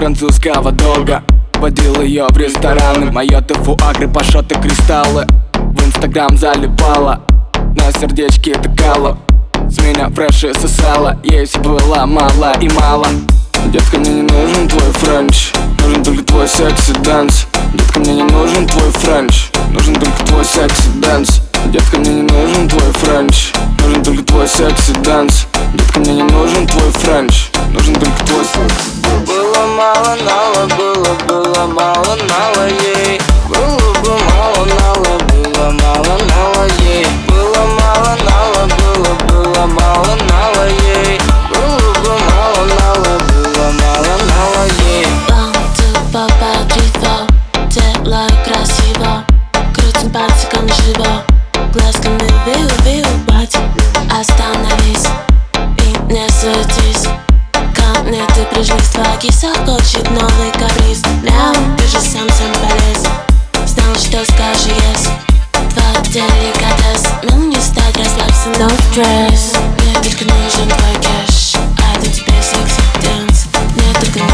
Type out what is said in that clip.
французского долга Водил ее в рестораны. Moët ы, фуагры, пашоты, кристаллы В инстаграм залипала На сердечке тыкала С меня фреши сосала Ей все было мало и мало. Детка, мне не нужен твой french Нужен только твой sexy dance Детка, мне не нужен твой french Нужен только твой sexy dance Детка, мне не нужен твой french Нужен только твой sexy dance Детка, мне не нужен твой френч Нужен только твой секси Было мало нала, было, было мало нала ей новый каприз Мяу, ты же сам сам полез Знал, что скажешь yes Твой деликатес Нам не стать, расслабься, no stress Мне только нужен твой кэш А до тебе секси дэнс Мне только